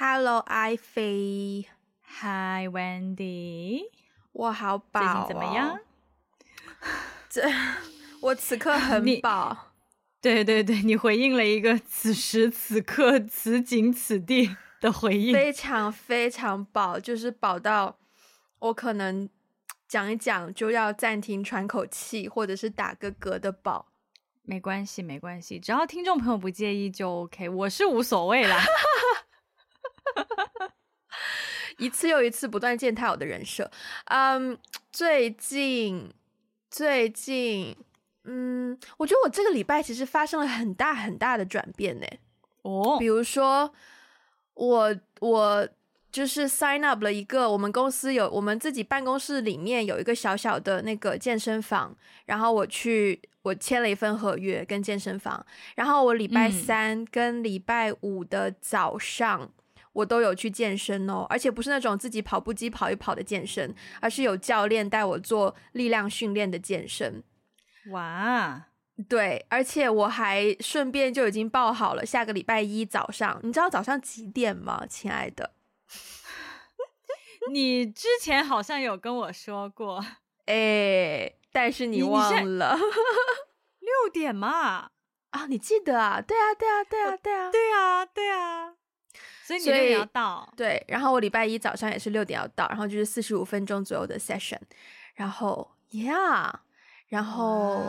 Hello，艾菲。Hi，Wendy。我好饱、哦，最近怎么样？这，我此刻很饱。对对对，你回应了一个此时此刻此景此地的回应，非常非常饱，就是饱到我可能讲一讲就要暂停喘口气，或者是打个嗝的饱。没关系，没关系，只要听众朋友不介意就 OK，我是无所谓啦。一次又一次不断践踏我的人设。嗯，最近，最近，嗯，我觉得我这个礼拜其实发生了很大很大的转变呢。哦，比如说，我我就是 sign up 了一个，我们公司有我们自己办公室里面有一个小小的那个健身房，然后我去。我签了一份合约跟健身房，然后我礼拜三跟礼拜五的早上，嗯、我都有去健身哦，而且不是那种自己跑步机跑一跑的健身，而是有教练带我做力量训练的健身。哇，对，而且我还顺便就已经报好了下个礼拜一早上，你知道早上几点吗，亲爱的？你之前好像有跟我说过，哎。但是你忘了六点嘛？啊，你记得啊？对啊，对啊，对啊，对啊，对啊，对啊。所以你六点要到。对，然后我礼拜一早上也是六点要到，然后就是四十五分钟左右的 session。然后，yeah，然后，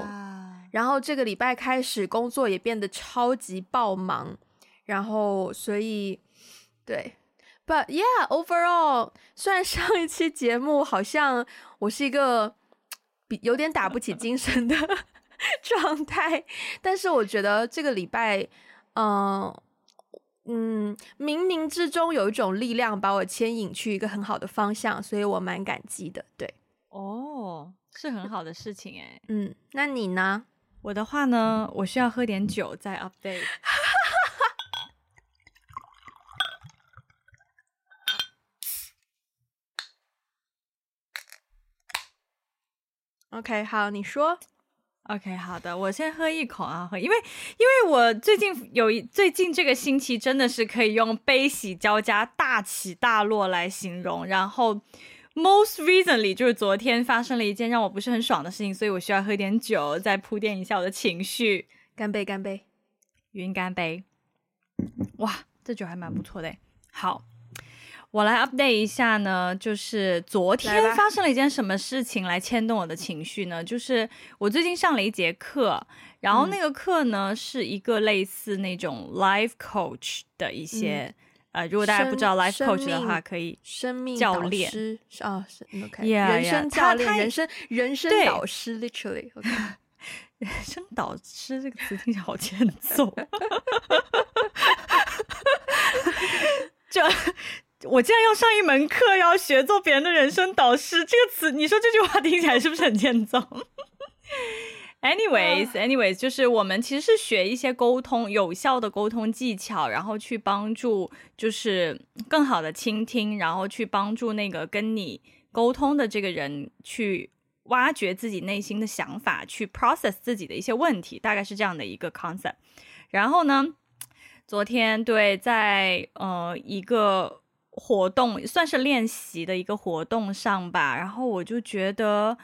然后这个礼拜开始工作也变得超级爆忙。然后，所以，对，but yeah，overall，虽然上一期节目好像我是一个。比有点打不起精神的 状态，但是我觉得这个礼拜，嗯、呃、嗯，冥冥之中有一种力量把我牵引去一个很好的方向，所以我蛮感激的。对，哦，是很好的事情诶。嗯，那你呢？我的话呢，我需要喝点酒再 update。OK，好，你说。OK，好的，我先喝一口啊，喝，因为因为我最近有一最近这个星期真的是可以用悲喜交加、大起大落来形容。然后，most recently 就是昨天发生了一件让我不是很爽的事情，所以我需要喝点酒再铺垫一下我的情绪。干杯，干杯，云干杯。哇，这酒还蛮不错的。好。我来 update 一下呢，就是昨天发生了一件什么事情来牵动我的情绪呢？就是我最近上了一节课，然后那个课呢、嗯、是一个类似那种 life coach 的一些，嗯、呃，如果大家不知道 life coach 的话，可以生命教练啊，是 OK，、yeah, 人生教练，人生人生导师，literally，、okay、人生导师这个词听起来好欠揍，就。我竟然要上一门课，要学做别人的人生导师，这个词，你说这句话听起来是不是很欠揍？Anyways，anyways，就是我们其实是学一些沟通有效的沟通技巧，然后去帮助，就是更好的倾听，然后去帮助那个跟你沟通的这个人去挖掘自己内心的想法，去 process 自己的一些问题，大概是这样的一个 concept。然后呢，昨天对，在呃一个。活动算是练习的一个活动上吧，然后我就觉得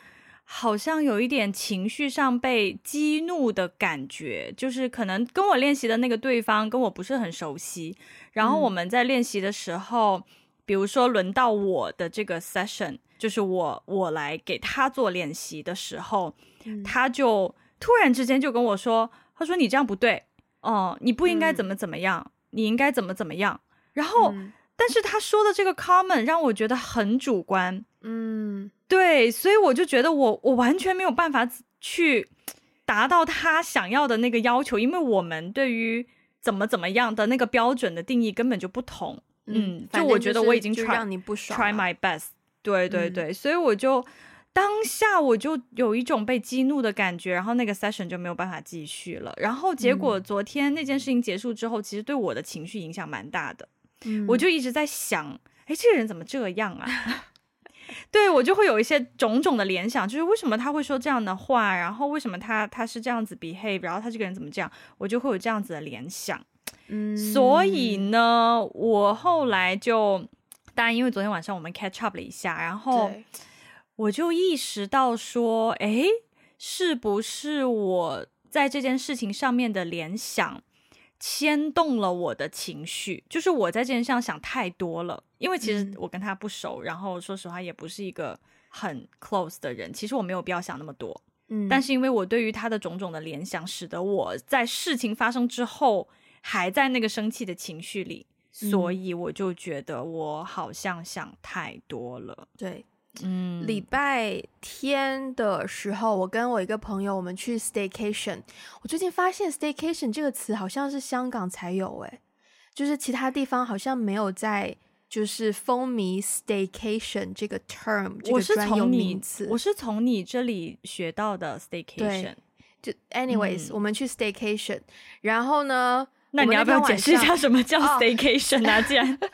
好像有一点情绪上被激怒的感觉，就是可能跟我练习的那个对方跟我不是很熟悉，然后我们在练习的时候，嗯、比如说轮到我的这个 session，就是我我来给他做练习的时候，嗯、他就突然之间就跟我说，他说你这样不对，哦，你不应该怎么怎么样，嗯、你应该怎么怎么样，然后。嗯但是他说的这个 comment 让我觉得很主观，嗯，对，所以我就觉得我我完全没有办法去达到他想要的那个要求，因为我们对于怎么怎么样的那个标准的定义根本就不同，嗯，嗯，就我觉得我已经 try 让你不爽啊，try my best，对对对，嗯，所以我就当下我就有一种被激怒的感觉，然后那个 session 就没有办法继续了，然后结果昨天那件事情结束之后，其实对我的情绪影响蛮大的。嗯、我就一直在想，哎，这个人怎么这样啊？对，我就会有一些种种的联想，就是为什么他会说这样的话，然后为什么他他是这样子 behave，然后他这个人怎么这样，我就会有这样子的联想。嗯，所以呢，我后来就，当然因为昨天晚上我们 catch up 了一下，然后我就意识到说，哎，是不是我在这件事情上面的联想牵动了我的情绪？就是我在这件事上想太多了，因为其实我跟他不熟，嗯、然后说实话也不是一个很 close 的人，其实我没有必要想那么多。嗯，但是因为我对于他的种种的联想，使得我在事情发生之后还在那个生气的情绪里，嗯，所以我就觉得我好像想太多了。对，嗯，礼拜天的时候，我跟我一个朋友，我们去 staycation。我最近发现 staycation 这个词好像是香港才有，哎，就是其他地方好像没有在。就是风靡 staycation 这个 term，这个专有名词，我是从你这里学到的 staycation。就 anyways，、嗯、我们去 staycation，然后呢，那你要不要解释一下什么叫 staycation 啊？既然、oh,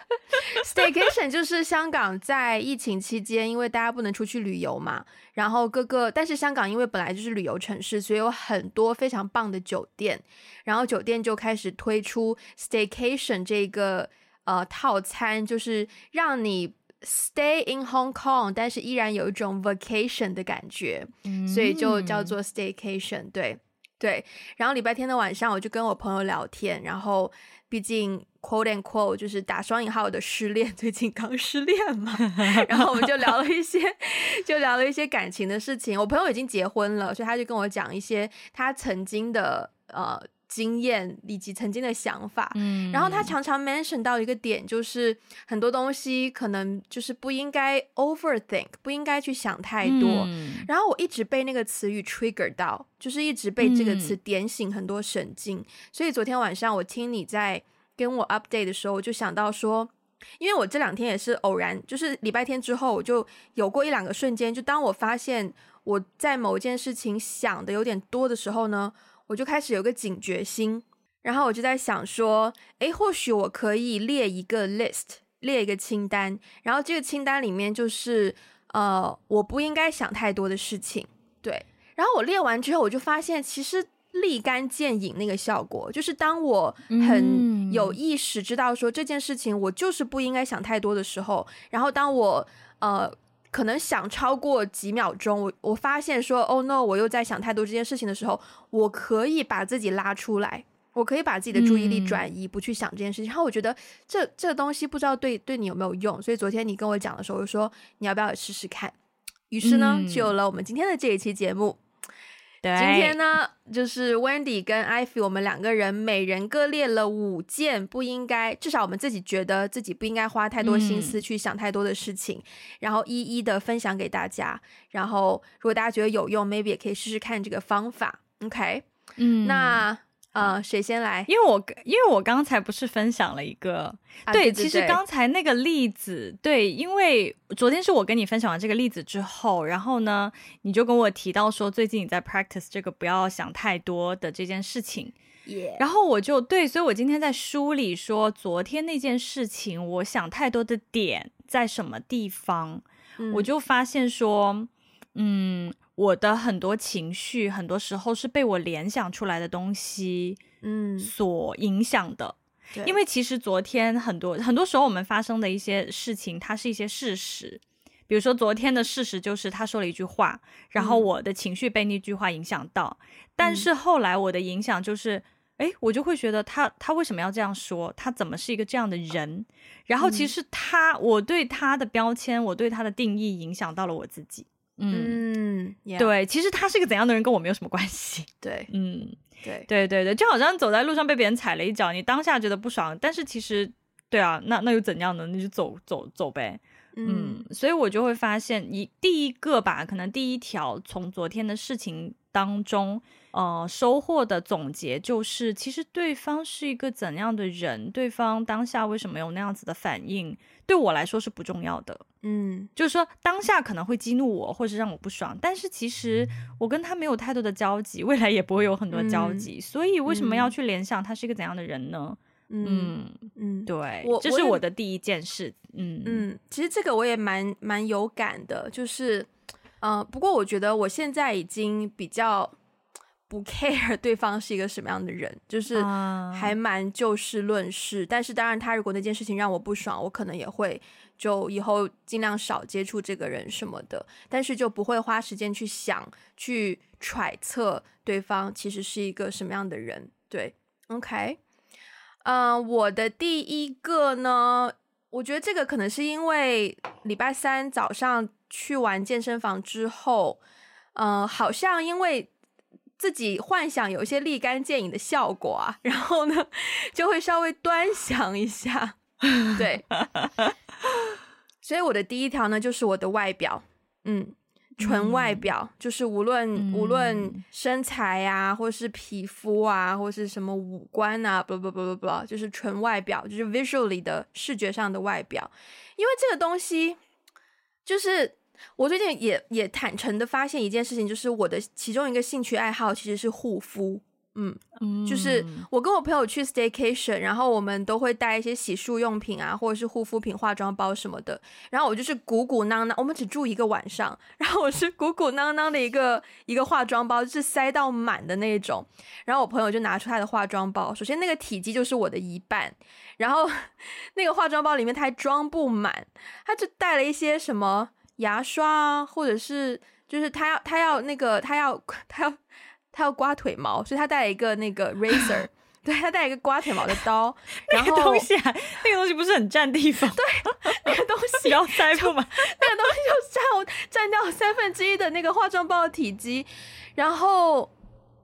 staycation 就是香港在疫情期间，因为大家不能出去旅游嘛，然后各个，但是香港因为本来就是旅游城市，所以有很多非常棒的酒店，然后酒店就开始推出 staycation 这个。呃，套餐就是让你 stay in Hong Kong，但是依然有一种 vacation 的感觉，嗯、所以就叫做 staycation。对对。然后礼拜天的晚上，我就跟我朋友聊天，然后毕竟 quote and quote 就是打双引号的失恋，最近刚失恋嘛，然后我们就聊了一些，就聊了一些感情的事情。我朋友已经结婚了，所以他就跟我讲一些他曾经的呃。经验以及曾经的想法，嗯，然后他常常 mention 到一个点，就是很多东西可能就是不应该 overthink，不应该去想太多。嗯，然后我一直被那个词语 trigger 到，就是一直被这个词点醒很多神经。嗯，所以昨天晚上我听你在跟我 update 的时候，我就想到说，因为我这两天也是偶然，就是礼拜天之后，我就有过一两个瞬间，就当我发现我在某一件事情想的有点多的时候呢。我就开始有个警觉心，然后我就在想说，诶，或许我可以列一个 list，列一个清单，然后这个清单里面就是，呃，我不应该想太多的事情，对。然后我列完之后，我就发现其实立竿见影那个效果，就是当我很有意识知道说这件事情我就是不应该想太多的时候，然后当我呃。可能想超过几秒钟，我我发现说，Oh no，我又在想太多这件事情的时候，我可以把自己拉出来，我可以把自己的注意力转移，不去想这件事情。嗯、然后我觉得这这个东西不知道对对你有没有用，所以昨天你跟我讲的时候，我就说你要不要试试看？于是呢，嗯、就有了我们今天的这一期节目。对今天呢，就是 Wendy 跟 Ivy，我们两个人每人各列了五件不应该，至少我们自己觉得自己不应该花太多心思去想太多的事情，嗯、然后一一的分享给大家。然后如果大家觉得有用，maybe 也可以试试看这个方法。OK，嗯，那。呃，谁先来？因为我因为我刚才不是分享了一个，啊、对，对，对，其实刚才那个例子，对，因为昨天是我跟你分享完这个例子之后，然后呢，你就跟我提到说，最近你在 practice 这个不要想太多的这件事情，Yeah. 然后我就对，所以我今天在梳理说，昨天那件事情，我想太多的点在什么地方，嗯、我就发现说，嗯。我的很多情绪，很多时候是被我联想出来的东西，嗯，所影响的。嗯、因为其实昨天很多很多时候我们发生的一些事情，它是一些事实。比如说昨天的事实就是他说了一句话，然后我的情绪被那句话影响到。嗯、但是后来我的影响就是，哎，我就会觉得他他为什么要这样说？他怎么是一个这样的人？然后其实他，嗯、我对他的标签，我对他的定义，影响到了我自己。嗯.对，其实他是个怎样的人，跟我没有什么关系。对，嗯，对，对，对，对，就好像走在路上被别人踩了一脚，你当下觉得不爽，但是其实，对啊，那那又怎样呢？你就走走走呗。嗯，嗯，所以我就会发现，一第一个吧，可能第一条从昨天的事情当中，呃，收获的总结就是，其实对方是一个怎样的人，对方当下为什么有那样子的反应，对我来说是不重要的。嗯，就是说当下可能会激怒我，或是让我不爽，但是其实我跟他没有太多的交集，未来也不会有很多交集，嗯、所以为什么要去联想他是一个怎样的人呢？嗯嗯，嗯对，我这是我的第一件事。嗯嗯，其实这个我也蛮蛮有感的，就是，呃，不过我觉得我现在已经比较。不 care 对方是一个什么样的人，就是还蛮就事论事。但是当然，他如果那件事情让我不爽，我可能也会就以后尽量少接触这个人什么的。但是就不会花时间去想、去揣测对方其实是一个什么样的人。对，OK，嗯、呃，我的第一个呢，我觉得这个可能是因为礼拜三早上去完健身房之后，嗯、呃，好像因为。自己幻想有一些立竿见影的效果啊，然后呢，就会稍微端详一下，对。所以我的第一条呢，就是我的外表，嗯，纯外表，嗯、就是无论、嗯、无论身材啊，或是皮肤啊，或是什么五官啊，不不不不不，就是纯外表，就是 visually 的视觉上的外表，因为这个东西就是。我最近也也坦诚的发现一件事情，就是我的其中一个兴趣爱好其实是护肤，嗯，嗯，就是我跟我朋友去 staycation，然后我们都会带一些洗漱用品啊，或者是护肤品、化妆包什么的。然后我就是鼓鼓囊囊，我们只住一个晚上，然后我是鼓鼓囊囊的一个一个化妆包，就是塞到满的那种。然后我朋友就拿出他的化妆包，首先那个体积就是我的一半，然后 那个化妆包里面他还装不满，他就带了一些什么。牙刷啊，或者是就是他要他要那个他要他要他要刮腿毛，所以他带了一个那个 razor，对，他带了一个刮腿毛的刀。然后那个东西还那个东西不是很占地方？对，那个东西要塞不嘛，那个东西就占占掉三分之一的那个化妆包的体积。然后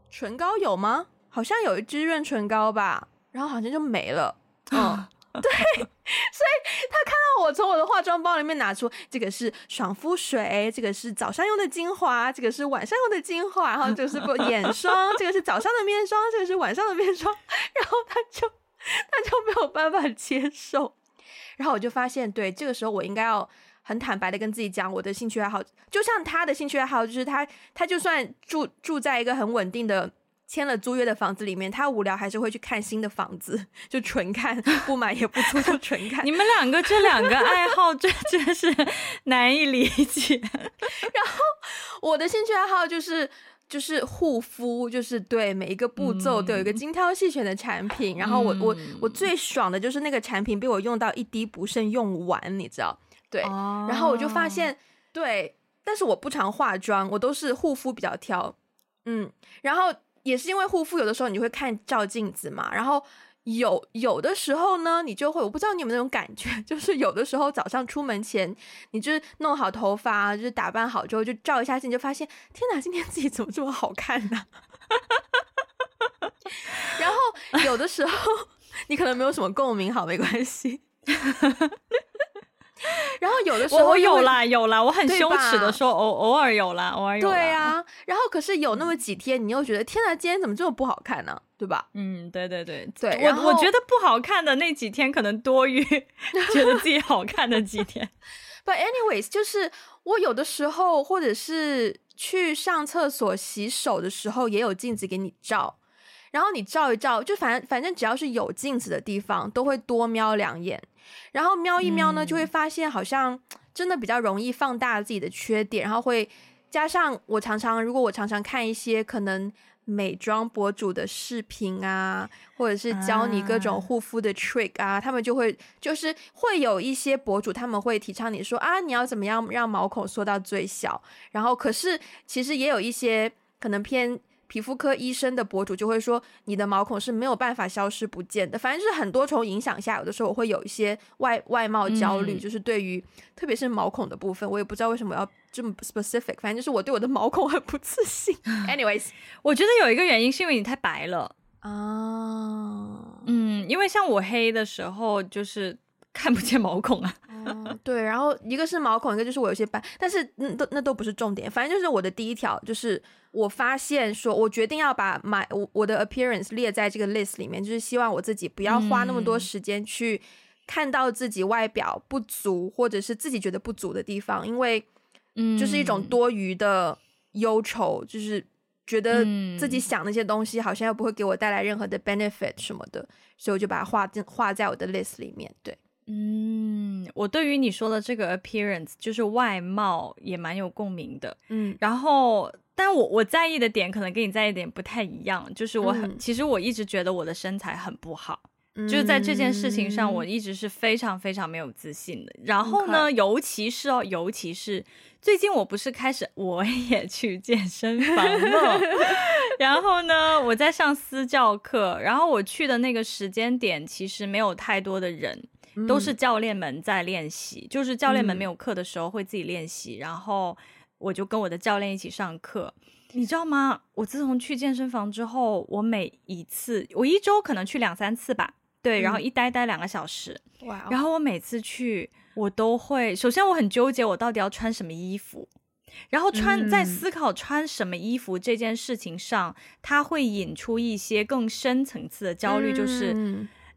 唇膏有吗？好像有一支润唇膏吧，然后好像就没了。嗯。对，所以他看到我从我的化妆包里面拿出这个是爽肤水，这个是早上用的精华，这个是晚上用的精华，然后这个是眼霜，这个是早上的面霜，这个是晚上的面霜，然后他就他就没有办法接受，然后我就发现，对，这个时候我应该要很坦白的跟自己讲，我的兴趣爱好，就像他的兴趣爱好，就是他他就算住住在一个很稳定的。签了租约的房子里面，他无聊还是会去看新的房子，就纯看，不买也不租，就纯看。你们两个这两个爱好，真真是难以理解。然后我的兴趣爱好就是就是护肤，就是对每一个步骤都有一个精挑细选的产品。嗯、然后我我我最爽的就是那个产品被我用到一滴不剩用完，你知道？对。哦、然后我就发现，对，但是我不常化妆，我都是护肤比较挑。嗯，然后。也是因为护肤，有的时候你会看照镜子嘛，然后有有的时候呢，你就会，我不知道你有没有那种感觉，就是有的时候早上出门前，你就是弄好头发，就是打扮好之后，就照一下镜，就发现，天哪，今天自己怎么这么好看呢？然后有的时候 你可能没有什么共鸣，好，没关系。然后有的时候我有啦有啦，我很羞耻的说偶偶尔有啦，偶尔有。对啊，然后可是有那么几天，你又觉得天哪，今天怎么这么不好看呢？对吧？嗯，对对对对。我我觉得不好看的那几天，可能多于 觉得自己好看的几天。But anyways，就是我有的时候，或者是去上厕所洗手的时候，也有镜子给你照，然后你照一照，就反正反正只要是有镜子的地方，都会多瞄两眼。然后瞄一瞄呢，就会发现好像真的比较容易放大自己的缺点，然后会加上我常常，如果我常常看一些可能美妆博主的视频啊，或者是教你各种护肤的 trick 啊，他们就会就是会有一些博主，他们会提倡你说啊，你要怎么样让毛孔缩到最小，然后可是其实也有一些可能偏。皮肤科医生的博主就会说，你的毛孔是没有办法消失不见的。反正就是很多重影响下，有的时候我会有一些外外貌焦虑，嗯、就是对于特别是毛孔的部分，我也不知道为什么要这么 specific。反正就是我对我的毛孔很不自信。Anyways，我觉得有一个原因是因为你太白了啊。嗯，因为像我黑的时候就是看不见毛孔啊。嗯，对。然后一个是毛孔，一个就是我有些斑，但是嗯，都那都不是重点。反正就是我的第一条就是。我发现说，我决定要把 my 我我的 appearance 列在这个 list 里面，就是希望我自己不要花那么多时间去看到自己外表不足，或者是自己觉得不足的地方，因为，嗯，就是一种多余的忧愁，就是觉得自己想那些东西好像又不会给我带来任何的 benefit 什么的，所以我就把它画进画在我的 list 里面。对，嗯，我对于你说的这个 appearance 就是外貌也蛮有共鸣的，嗯，然后。但我我在意的点可能跟你在意的点不太一样，就是我很、嗯、其实我一直觉得我的身材很不好。就是在这件事情上，我一直是非常非常没有自信的。然后呢，尤其是哦，尤其是最近我不是开始我也去健身房了，然后呢，我在上私教课，然后我去的那个时间点其实没有太多的人，都是教练们在练习，就是教练们没有课的时候会自己练习，然后我就跟我的教练一起上课。你知道吗？我自从去健身房之后，我每一次，我一周可能去两三次吧。对，然后一待待两个小时，哇、嗯！然后我每次去，我都会首先我很纠结，我到底要穿什么衣服，然后穿、嗯、在思考穿什么衣服这件事情上，它会引出一些更深层次的焦虑，就是，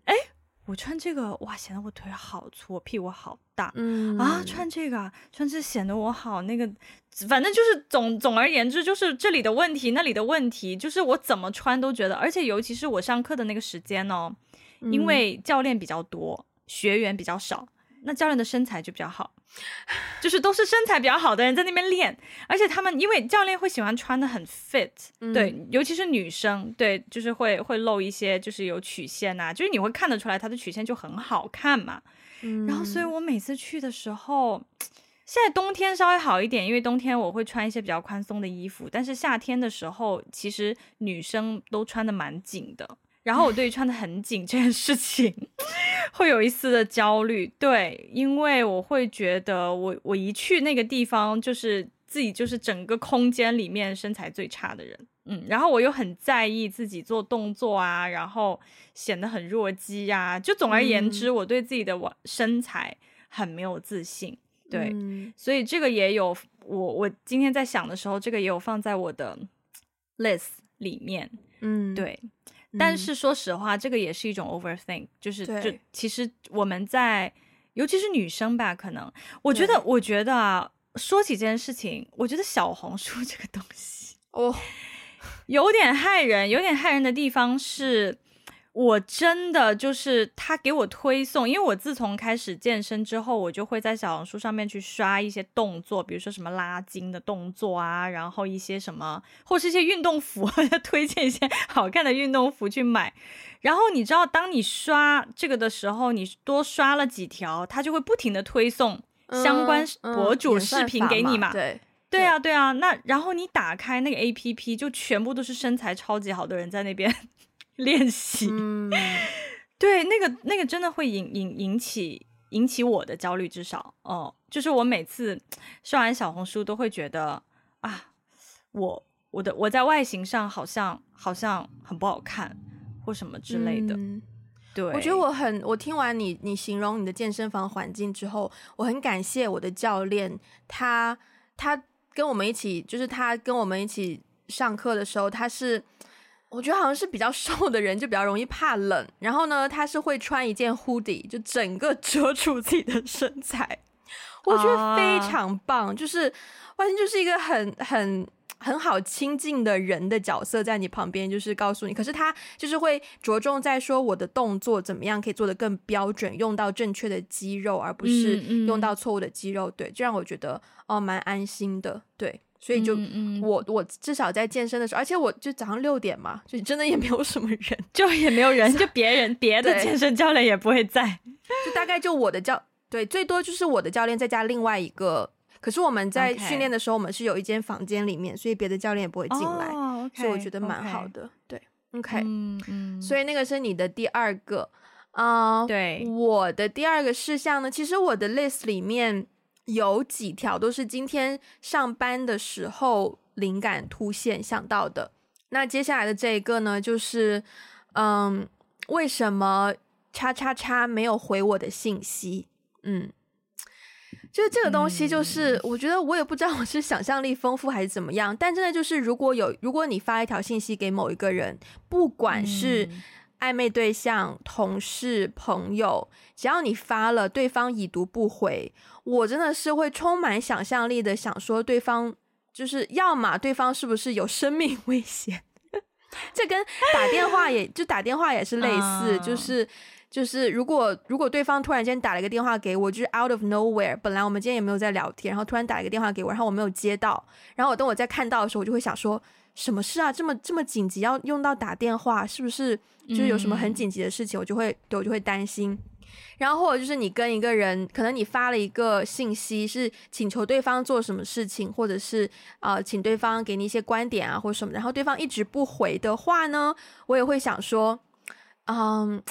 哎、嗯，我穿这个哇，显得我腿好粗，我屁股好大，嗯啊，穿这个穿这显得我好那个，反正就是总总而言之，就是这里的问题，那里的问题，就是我怎么穿都觉得，而且尤其是我上课的那个时间哦。因为教练比较多，学员比较少，那教练的身材就比较好，就是都是身材比较好的人在那边练，而且他们因为教练会喜欢穿的很 fit，嗯，对，尤其是女生，对，就是会会露一些，就是有曲线呐，就是你会看得出来她的曲线就很好看嘛。嗯，然后所以我每次去的时候，现在冬天稍微好一点，因为冬天我会穿一些比较宽松的衣服，但是夏天的时候，其实女生都穿的蛮紧的。然后我对于穿的很紧这件事情会有一丝的焦虑，对，因为我会觉得我我一去那个地方，就是自己就是整个空间里面身材最差的人，嗯，然后我又很在意自己做动作啊，然后显得很弱鸡呀、啊，就总而言之，我对自己的身材很没有自信，对，嗯、所以这个也有我我今天在想的时候，这个也有放在我的 list 里面，嗯，对。但是说实话，这个也是一种 overthink，就是就其实我们在，尤其是女生吧，可能。我觉得，我觉得啊，说起这件事情，我觉得小红书这个东西哦，有点害人，有点害人的地方是。我真的就是他给我推送，因为我自从开始健身之后，我就会在小红书上面去刷一些动作，比如说什么拉筋的动作啊，然后一些什么，或是一些运动服，推荐一些好看的运动服去买。然后你知道，当你刷这个的时候，你多刷了几条，他就会不停的推送相关博主视频给你嘛。嗯嗯、对对啊，对啊。那然后你打开那个 APP，就全部都是身材超级好的人在那边。练习，嗯、对，那个那个真的会引引引起引起我的焦虑，至少哦，就是我每次刷完小红书都会觉得啊，我我的我在外形上好像好像很不好看，或什么之类的。嗯、对，我觉得我很，我听完你你形容你的健身房环境之后，我很感谢我的教练，他他跟我们一起，就是他跟我们一起上课的时候，他是。我觉得好像是比较 瘦的人就比较容易怕冷，然后呢，他是会穿一件 hoodie，就整个 遮住自己的身材，我觉得非常棒，uh... 就是完全就是一个很很很好亲近的人的角色在你旁边，就是告诉你，可是他就是会着重在说我的动作怎么样可以做得更标准，用到正确的肌肉，而不是用到错误的肌肉，嗯嗯，对，这让我觉得哦蛮安心的，对。所以就我嗯嗯我至少在健身的时候，而且我就早上六点嘛，就真的也没有什么人，就也没有人，就别人别的健身教练也不会在，就大概就我的教对，最多就是我的教练再加另外一个。可是我们在训练的时候，我们是有一间房间里面，所以别的教练也不会进来，oh, okay, 所以我觉得蛮好的。对，OK，嗯嗯，所以那个是你的第二个啊，uh, 对，我的第二个事项呢，其实我的 list 里面。有几条都是今天上班的时候灵感突现想到的。那接下来的这一个呢，就是，嗯，为什么叉叉叉没有回我的信息？嗯，就是这个东西，就是、嗯、我觉得我也不知道我是想象力丰富还是怎么样，但真的就是，如果有如果你发一条信息给某一个人，不管是暧昧对象、同事、朋友，只要你发了，对方已读不回。我真的是会充满想象力的想说，对方就是要么对方是不是有生命 危险？这跟打电话也就打电话也是类似，uh... 就是就是如果如果对方突然间打了一个电话给我，就是 out of nowhere，本来我们今天也没有在聊天，然后突然打一个电话给我，然后我没有接到，然后我等我再看到的时候，我就会想说，什么事啊？这么这么紧急要用到打电话，是不是就是有什么很紧急的事情？我就会对我就会担心。然后或者就是你跟一个人，可能你发了一个信息，是请求对方做什么事情，或者是呃请对方给你一些观点啊或者什么，然后对方一直不回的话呢，我也会想说，嗯。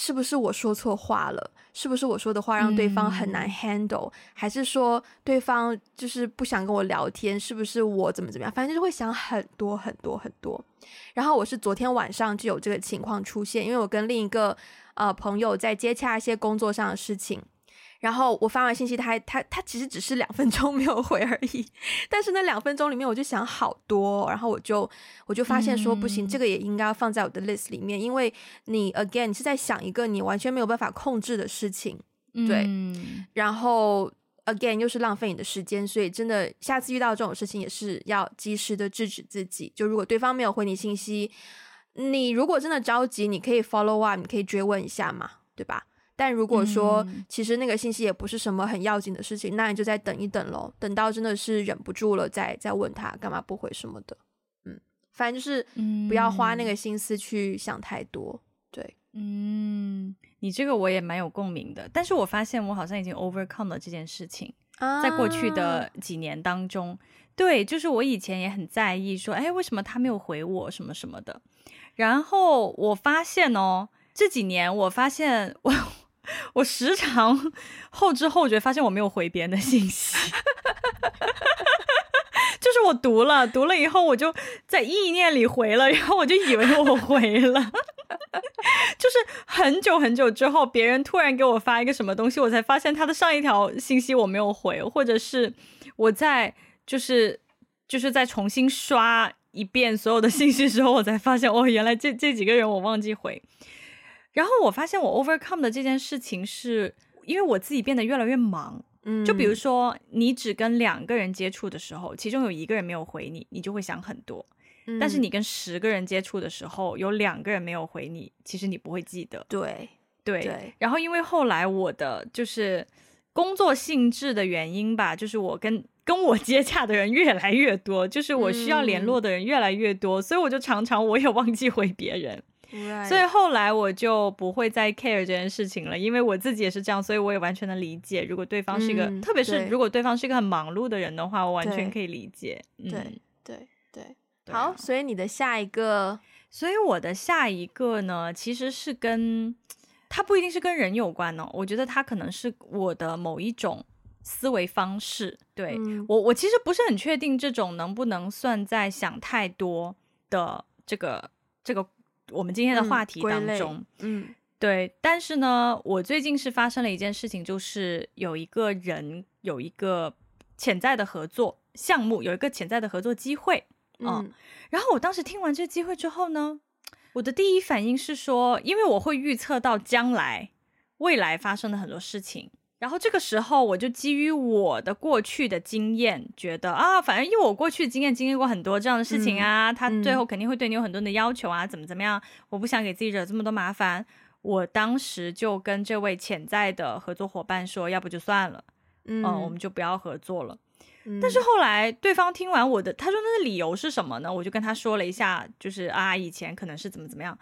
是不是我说错话了？是不是我说的话让对方很难 handle？、嗯、还是说对方就是不想跟我聊天？是不是我怎么怎么样？反正就是会想很多很多很多。然后我是昨天晚上就有这个情况出现，因为我跟另一个呃朋友在接洽一些工作上的事情。然后我发完信息，他还他他其实只是两分钟没有回而已，但是那两分钟里面我就想好多，然后我就我就发现说不行，嗯、这个也应该要放在我的 list 里面，因为你 again 你是在想一个你完全没有办法控制的事情，对，嗯、然后 again 又是浪费你的时间，所以真的下次遇到这种事情也是要及时的制止自己，就如果对方没有回你信息，你如果真的着急，你可以 follow up，你可以追问一下嘛，对吧？但如果说其实那个信息也不是什么很要紧的事情，嗯、那你就再等一等喽，等到真的是忍不住了再再问他干嘛不回什么的，嗯，反正就是不要花那个心思去想太多，对，嗯，你这个我也蛮有共鸣的，但是我发现我好像已经 overcome 了这件事情，啊、在过去的几年当中，对，就是我以前也很在意说，哎，为什么他没有回我什么什么的，然后我发现哦，这几年我发现我。我时常后知后觉，发现我没有回别人的信息，就是我读了读了以后，我就在意念里回了，然后我就以为我回了，就是很久很久之后，别人突然给我发一个什么东西，我才发现他的上一条信息我没有回，或者是我在就是就是在重新刷一遍所有的信息之后，我才发现哦，原来这这几个人我忘记回。然后我发现我 overcome 的这件事情是因为我自己变得越来越忙，嗯，就比如说你只跟两个人接触的时候，其中有一个人没有回你，你就会想很多，嗯，但是你跟十个人接触的时候，有两个人没有回你，其实你不会记得，对。对对。然后因为后来我的就是工作性质的原因吧，就是我跟跟我接洽的人越来越多，就是我需要联络的人越来越多，嗯，所以我就常常我也忘记回别人。所以后来我就不会再 care 这件事情了，因为我自己也是这样，所以我也完全能理解。如果对方是一个，嗯、特别是如果对方是一个很忙碌的人的话，我完全可以理解。对对对对，好，所以你的下一个，所以我的下一个呢，其实是跟他不一定是跟人有关呢，我觉得他可能是我的某一种思维方式。对、嗯、我，我其实不是很确定这种能不能算在想太多的这个这个。我们今天的话题当中，嗯，嗯对，但是呢，我最近是发生了一件事情，就是有一个人有一个潜在的合作项目，有一个潜在的合作机会，嗯，嗯，然后我当时听完这个机会之后呢，我的第一反应是说，因为我会预测到将来未来发生的很多事情。然后这个时候，我就基于我的过去的经验，觉得啊，反正因为我过去的经验经历过很多这样的事情啊，嗯、他最后肯定会对你有很多的要求啊，嗯、怎么怎么样，我不想给自己惹这么多麻烦。我当时就跟这位潜在的合作伙伴说，要不就算了，嗯，嗯，我们就不要合作了。嗯、但是后来对方听完我的，他说那个理由是什么呢？我就跟他说了一下，就是啊，以前可能是怎么怎么样。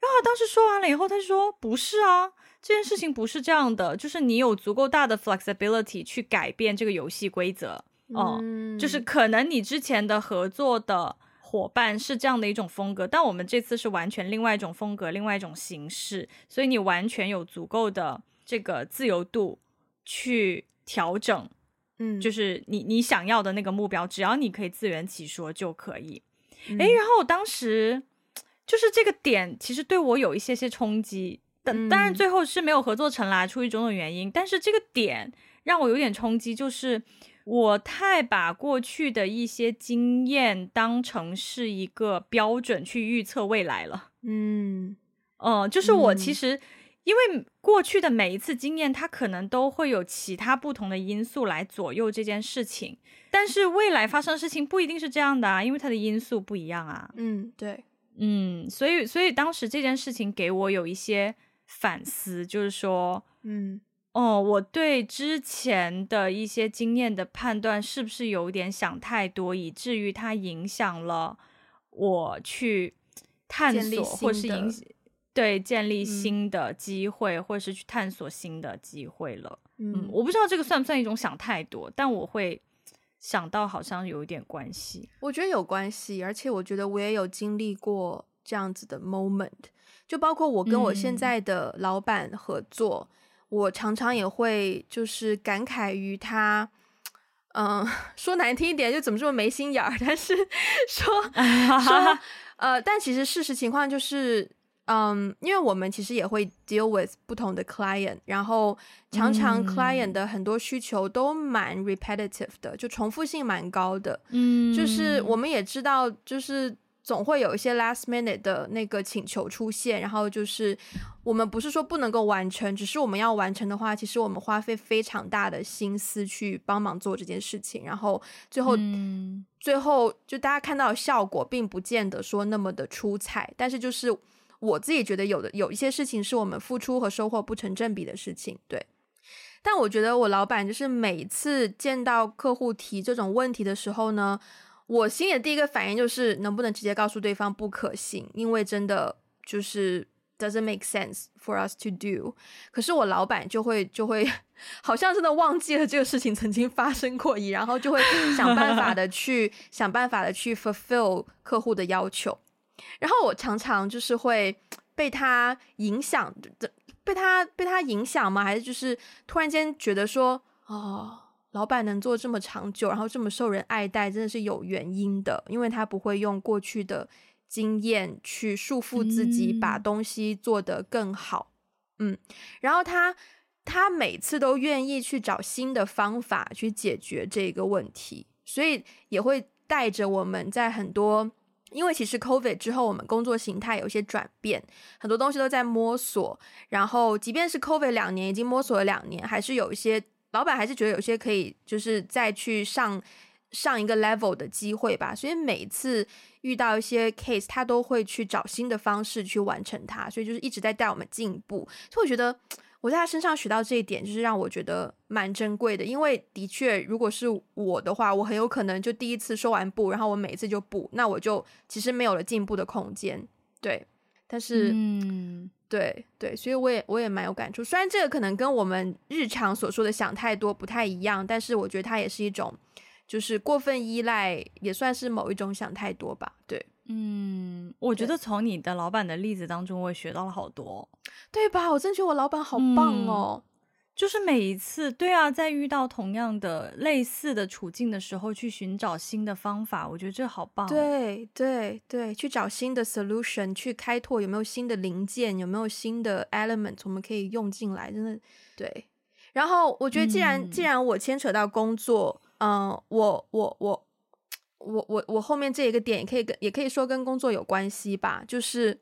然后当时说完了以后，他说不是啊。这件事情不是这样的，就是你有足够大的 flexibility 去改变这个游戏规则，哦、嗯，就是可能你之前的合作的伙伴是这样的一种风格，但我们这次是完全另外一种风格，另外一种形式，所以你完全有足够的这个自由度去调整，嗯，就是你你想要的那个目标，只要你可以自圆其说就可以。诶、嗯，然后我当时就是这个点，其实对我有一些些冲击。但当然最后是没有合作成啦，出于种种原因。但是这个点让我有点冲击，就是我太把过去的一些经验当成是一个标准去预测未来了。嗯，呃，就是我其实因为过去的每一次经验，它可能都会有其他不同的因素来左右这件事情，但是未来发生的事情不一定是这样的啊，因为它的因素不一样啊。嗯，对，嗯，所以所以当时这件事情给我有一些。反思，就是说，嗯，哦，我对之前的一些经验的判断是不是有点想太多，以至于它影响了我去探索，或是影对建立新的机会，嗯、或是去探索新的机会了。嗯，嗯，我不知道这个算不算一种想太多，但我会想到好像有一点关系。我觉得有关系，而且我觉得我也有经历过这样子的 moment。就包括我跟我现在的老板合作，嗯、我常常也会就是感慨于他，嗯，说难听一点，就怎么这么没心眼儿。但是说说 呃，但其实事实情况就是，嗯，因为我们其实也会 deal with 不同的 client，然后常常 client 的很多需求都蛮 repetitive 的，就重复性蛮高的。嗯，就是我们也知道，就是。总会有一些 last minute 的那个请求出现，然后就是我们不是说不能够完成，只是我们要完成的话，其实我们花费非常大的心思去帮忙做这件事情，然后最后、嗯、最后就大家看到的效果，并不见得说那么的出彩，但是就是我自己觉得有的有一些事情是我们付出和收获不成正比的事情，对。但我觉得我老板就是每次见到客户提这种问题的时候呢。我心里的第一个反应就是能不能直接告诉对方不可行，因为真的就是 doesn't make sense for us to do。可是我老板就会就会好像真的忘记了这个事情曾经发生过一样，然后就会想办法的去想办法的去 fulfill 客户的要求。然后我常常就是会被他影响，被他被他影响吗？还是就是突然间觉得说哦。老板能做这么长久，然后这么受人爱戴，真的是有原因的，因为他不会用过去的经验去束缚自己，把东西做得更好。嗯，嗯，然后他他每次都愿意去找新的方法去解决这个问题，所以也会带着我们在很多，因为其实 COVID 之后，我们工作形态有一些转变，很多东西都在摸索。然后，即便是 COVID 两年，已经摸索了两年，还是有一些。老板还是觉得有些可以，就是再去上上一个 level 的机会吧。所以每次遇到一些 case，他都会去找新的方式去完成它。所以就是一直在带我们进步。所以我觉得我在他身上学到这一点，就是让我觉得蛮珍贵的。因为的确，如果是我的话，我很有可能就第一次说完不，然后我每一次就不，那我就其实没有了进步的空间。对，但是嗯。对对，所以我也我也蛮有感触。虽然这个可能跟我们日常所说的想太多不太一样，但是我觉得它也是一种，就是过分依赖，也算是某一种想太多吧。对，嗯，我觉得从你的老板的例子当中，我也学到了好多，对吧？我真觉得我老板好棒哦。嗯就是每一次，对啊，在遇到同样的类似的处境的时候，去寻找新的方法，我觉得这好棒。对对对，去找新的 solution，去开拓有没有新的零件，有没有新的 element 我们可以用进来，真的对。然后我觉得，既然、嗯、既然我牵扯到工作，嗯、呃，我我我我我我后面这一个点也可以跟也可以说跟工作有关系吧，就是。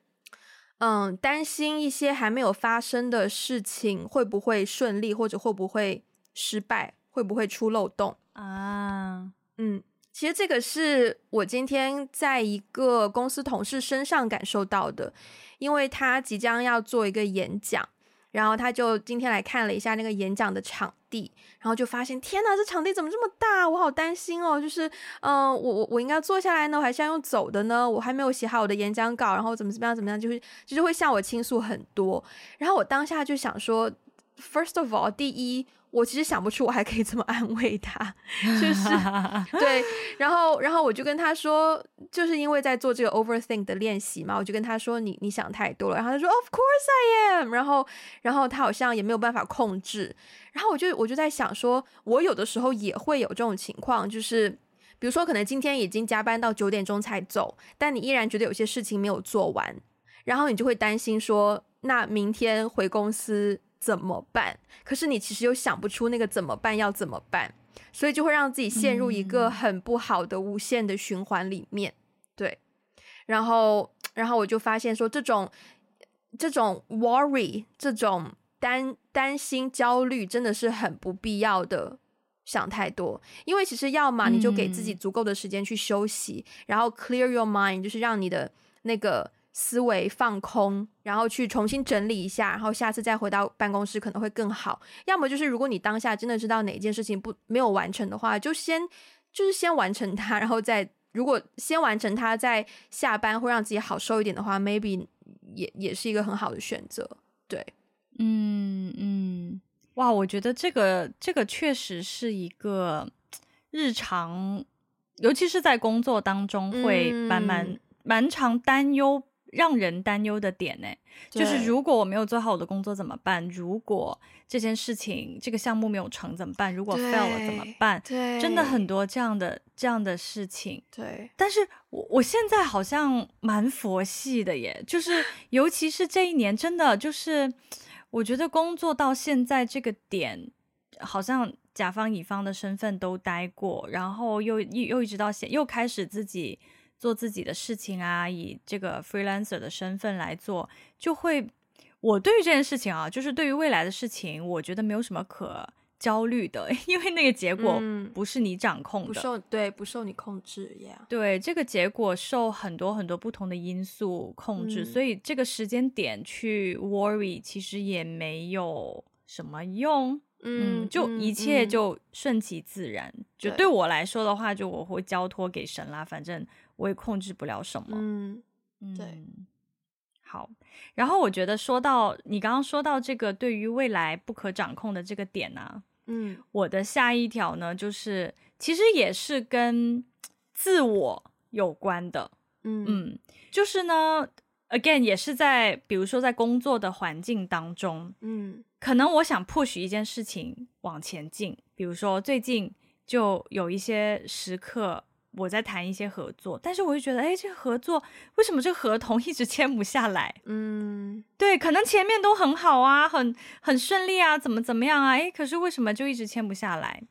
嗯，担心一些还没有发生的事情会不会顺利，或者会不会失败，会不会出漏洞啊？嗯，其实这个是我今天在一个公司同事身上感受到的，因为他即将要做一个演讲。然后他就今天来看了一下那个演讲的场地，然后就发现天呐，这场地怎么这么大？我好担心哦。就是，嗯、我我我应该坐下来呢，我还是要用走的呢？我还没有写好我的演讲稿，然后怎么怎么样怎么样，就是就是会向我倾诉很多。然后我当下就想说，First of all，第一。我其实想不出我还可以怎么安慰他，就是 对，然后然后我就跟他说，就是因为在做这个 overthink 的练习嘛，我就跟他说，你你想太多了，然后他说 Of course I am，然后然后他好像也没有办法控制，然后我就我就在想说，我有的时候也会有这种情况，就是比如说可能今天已经加班到九点钟才走，但你依然觉得有些事情没有做完，然后你就会担心说，那明天回公司。怎么办？可是你其实又想不出那个怎么办要怎么办，所以就会让自己陷入一个很不好的无限的循环里面。对，然后，然后我就发现说，这种这种 worry，这种担担心、焦虑，真的是很不必要的。想太多，因为其实要么你就给自己足够的时间去休息，然后 clear your mind，就是让你的那个思维放空，然后去重新整理一下，然后下次再回到办公室可能会更好。要么就是如果你当下真的知道哪件事情不没有完成的话，就先就是先完成它，然后再如果先完成它，再下班会让自己好受一点的话，maybe 也也是一个很好的选择。对，嗯嗯，哇，我觉得这个这个确实是一个日常，尤其是在工作当中会蛮蛮蛮常担忧。让人担忧的点呢，就是如果我没有做好我的工作怎么办？如果这件事情这个项目没有成怎么办？如果 fail 了怎么办？对，真的很多这样的这样的事情。对，但是我我现在好像蛮佛系的耶，就是 尤其是这一年，真的就是我觉得工作到现在这个点，好像甲方乙方的身份都待过，然后又又又一直到现又开始自己。做自己的事情啊，以这个 freelancer 的身份来做，就会我对于这件事情啊，就是对于未来的事情，我觉得没有什么可焦虑的，因为那个结果不是你掌控的，嗯、不受对不受你控制呀。Yeah. 对，这个结果受很多很多不同的因素控制，嗯、所以这个时间点去 worry 其实也没有什么用。嗯，就一切就顺其自然。嗯、就对我来说的话，就我会交托给神啦，反正。我也控制不了什么，嗯，对，嗯，好。然后我觉得说到你刚刚说到这个对于未来不可掌控的这个点呢、啊，嗯，我的下一条呢，就是其实也是跟自我有关的，嗯嗯，就是呢，again 也是在比如说在工作的环境当中，嗯，可能我想 push 一件事情往前进，比如说最近就有一些时刻。我在谈一些合作，但是我就觉得，哎，这个合作为什么这个合同 一直签不下来？嗯，对，可能前面都很好啊，很很顺利啊，怎么怎么样啊？哎，可是为什么就一直签不下来？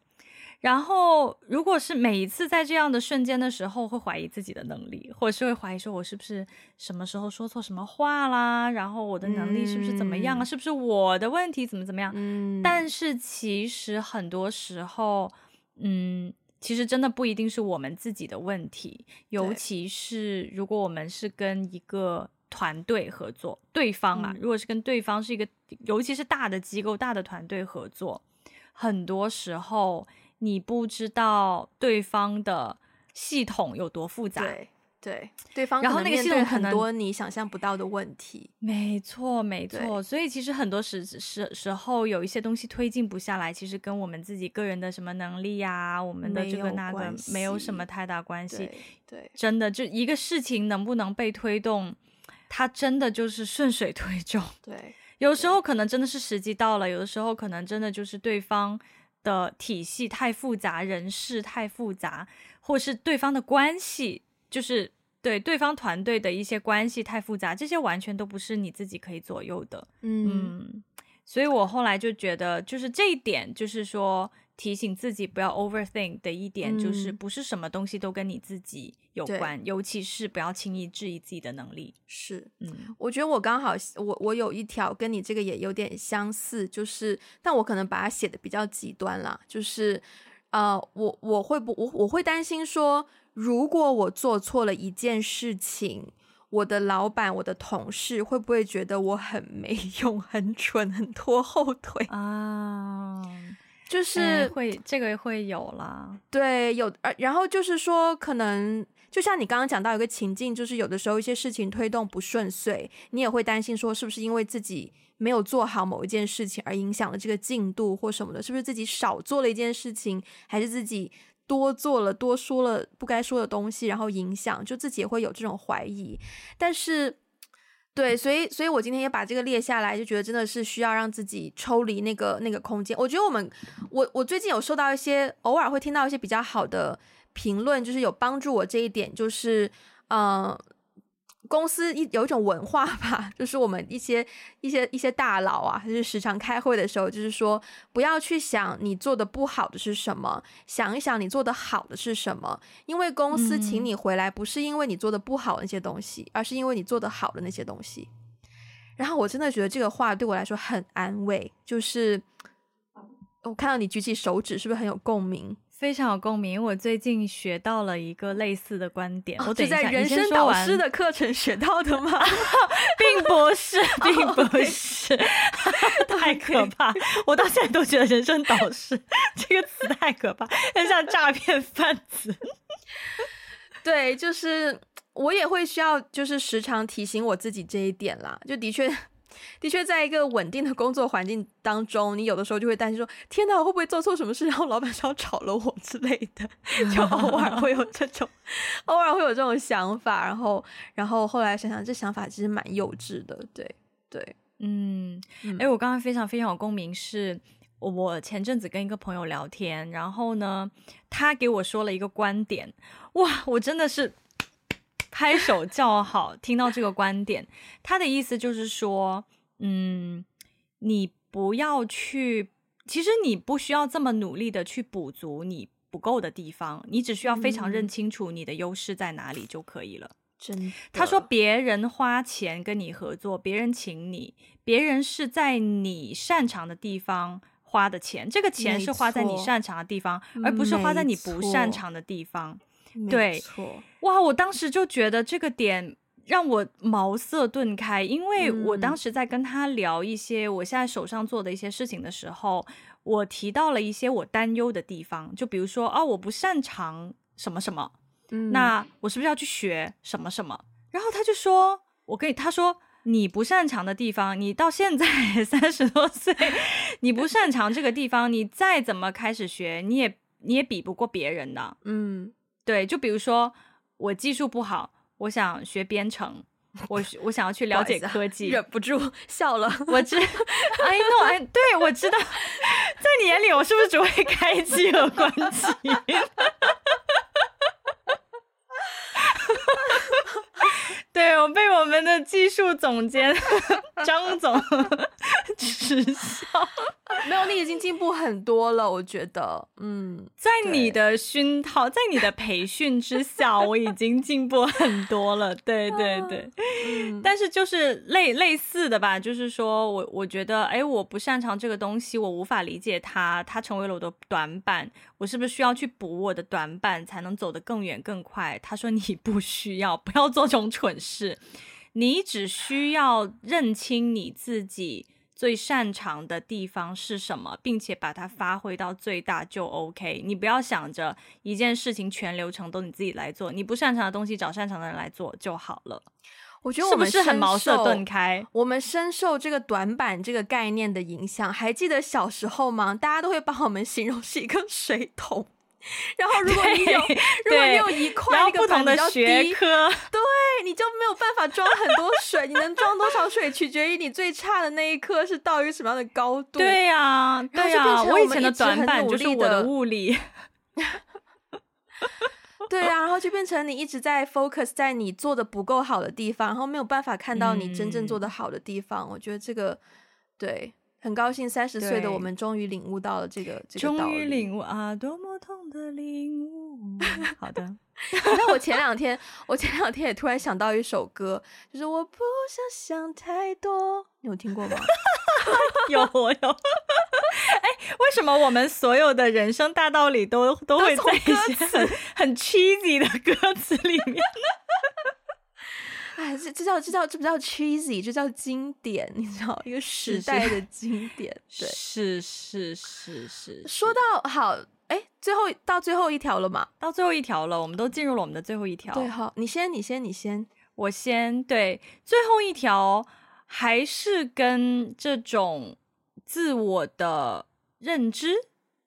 然后，如果是每一次在这样的瞬间的时候，会怀疑自己的能力，或者是会怀疑说，我是不是什么时候说错什么话啦？然后我的能力是不是怎么样啊？嗯，是不是我的问题？怎么怎么样？嗯，但是其实很多时候，嗯。其实真的不一定是我们自己的问题，尤其是如果我们是跟一个团队合作，对方啊，嗯、如果是跟对方是一个，尤其是大的机构、大的团队合作，很多时候你不知道对方的系统有多复杂。对，对方然后那个系统很多你想象不到的问题，没错没错。所以其实很多时时时候有一些东西推进不下来，其实跟我们自己个人的什么能力呀、啊，我们的这个那个没有什么太大关系。对，对真的就一个事情能不能被推动，它真的就是顺水推舟。对，有时候可能真的是时机到了，有的时候可能真的就是对方的体系太复杂，人事太复杂，或是对方的关系。就是对对方团队的一些关系太复杂，这些完全都不是你自己可以左右的。嗯，嗯，所以我后来就觉得，就是这一点，就是说提醒自己不要 overthink 的一点，嗯、就是不是什么东西都跟你自己有关，对尤其是不要轻易质疑自己的能力。是，嗯，我觉得我刚好我我有一条跟你这个也有点相似，就是但我可能把它写的比较极端啦，就是呃，我我会不我我会担心说。如果我做错了一件事情，我的老板、我的同事会不会觉得我很没用、很蠢、很拖后腿啊？就是、欸、会这个会有啦，对，有。然后就是说，可能就像你刚刚讲到一个情境，就是有的时候一些事情推动不顺遂，你也会担心说，是不是因为自己没有做好某一件事情而影响了这个进度或什么的？是不是自己少做了一件事情，还是自己？多做了，多说了不该说的东西，然后影响，就自己也会有这种怀疑。但是，对，所以，所以我今天也把这个列下来，就觉得真的是需要让自己抽离那个那个空间。我觉得我们，我我最近有收到一些，偶尔会听到一些比较好的评论，就是有帮助我这一点，就是，嗯、公司一有一种文化吧，就是我们一些一些一些大佬啊，就是时常开会的时候，就是说不要去想你做的不好的是什么，想一想你做的好的是什么。因为公司请你回来，不是因为你做的不好的那些东西，嗯、而是因为你做的好的那些东西。然后我真的觉得这个话对我来说很安慰，就是我看到你举起手指，是不是很有共鸣？非常有共鸣，我最近学到了一个类似的观点。哦、我等一下，在人生导师的课程学到的吗？并不是，并不是，太可怕！我到现在都觉得“人生导师”这个词太可怕，很像诈骗贩子。对，就是我也会需要，就是时常提醒我自己这一点啦。就的确。的确，在一个稳定的工作环境当中，你有的时候就会担心说：“天哪，我会不会做错什么事，然后老板是要炒了我之类的？”就偶尔会有这种，偶尔会有这种想法。然后，然后后来想想，这想法其实蛮幼稚的。对，对，嗯，哎、嗯，我刚刚非常非常有共鸣，是我前阵子跟一个朋友聊天，然后呢，他给我说了一个观点，哇，我真的是。拍手叫好，听到这个观点，他的意思就是说，嗯，你不要去，其实你不需要这么努力的去补足你不够的地方，你只需要非常认清楚你的优势在哪里就可以了。真的，他说别人花钱跟你合作，别人请你，别人是在你擅长的地方花的钱，这个钱是花在你擅长的地方，而不是花在你不擅长的地方。对，哇！我当时就觉得这个点让我茅塞顿开，因为我当时在跟他聊一些我现在手上做的一些事情的时候，我提到了一些我担忧的地方，就比如说啊，我不擅长什么什么，嗯，那我是不是要去学什么什么？然后他就说，我跟你他说，你不擅长的地方，你到现在 三十多岁，你不擅长这个地方，你再怎么开始学，你也你也比不过别人的，嗯。对，就比如说我技术不好，我想学编程，我我想要去了解科技，忍不住笑了。我知，哎，no，哎，对，我知道，在你眼里，我是不是只会开机和关机？对，我被我们的技术总监张总耻笑。没有，你已经进步很多了，我觉得。嗯，在你的熏陶，在你的培训之下，我已经进步很多了。对对对，嗯、但是就是类类似的吧，就是说我我觉得，哎，我不擅长这个东西，我无法理解它，它成为了我的短板，我是不是需要去补我的短板，才能走得更远更快？他说你不需要，不要做这种蠢事，你只需要认清你自己。最擅长的地方是什么，并且把它发挥到最大就 OK。你不要想着一件事情全流程都你自己来做，你不擅长的东西找擅长的人来做就好了。我觉得我们是不是很茅塞顿开？我们深受这个短板这个概念的影响。还记得小时候吗？大家都会帮我们形容是一个水桶。然后，如果你有，如果你有一块那个板比较低，对，你就没有办法装很多水。你能装多少水，取决于你最差的那一颗是到于什么样的高度。对呀，对呀，我以前的短板就是我的物理。对啊，然后就变成你一直在 focus 在你做的不够好的地方，然后没有办法看到你真正做的好的地方。我觉得这个，对。很高兴三十岁的我们终于领悟到了这个这个。终于领悟啊，多么痛的领悟！好的，那我前两天，我前两天也突然想到一首歌，就是我不想想太多，你有听过吗？有，我有。哎，为什么我们所有的人生大道理都都会在一些很很 cheesy 的歌词里面呢？哎，这这叫这叫这不叫 cheesy，这叫经典，你知道，一个时代的经典。是是，对，是是是是。说到好，哎，最后到最后一条了嘛？到最后一条了，我们都进入了我们的最后一条。对，好，你先，你先，你先，我先。对，最后一条还是跟这种自我的认知